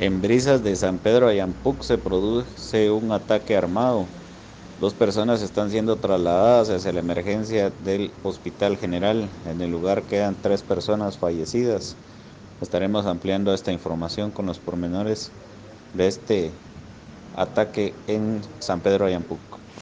En Brisas de San Pedro Ayampuc se produce un ataque armado. Dos personas están siendo trasladadas hacia la emergencia del Hospital General. En el lugar quedan tres personas fallecidas. Estaremos ampliando esta información con los pormenores de este ataque en San Pedro Ayampuc.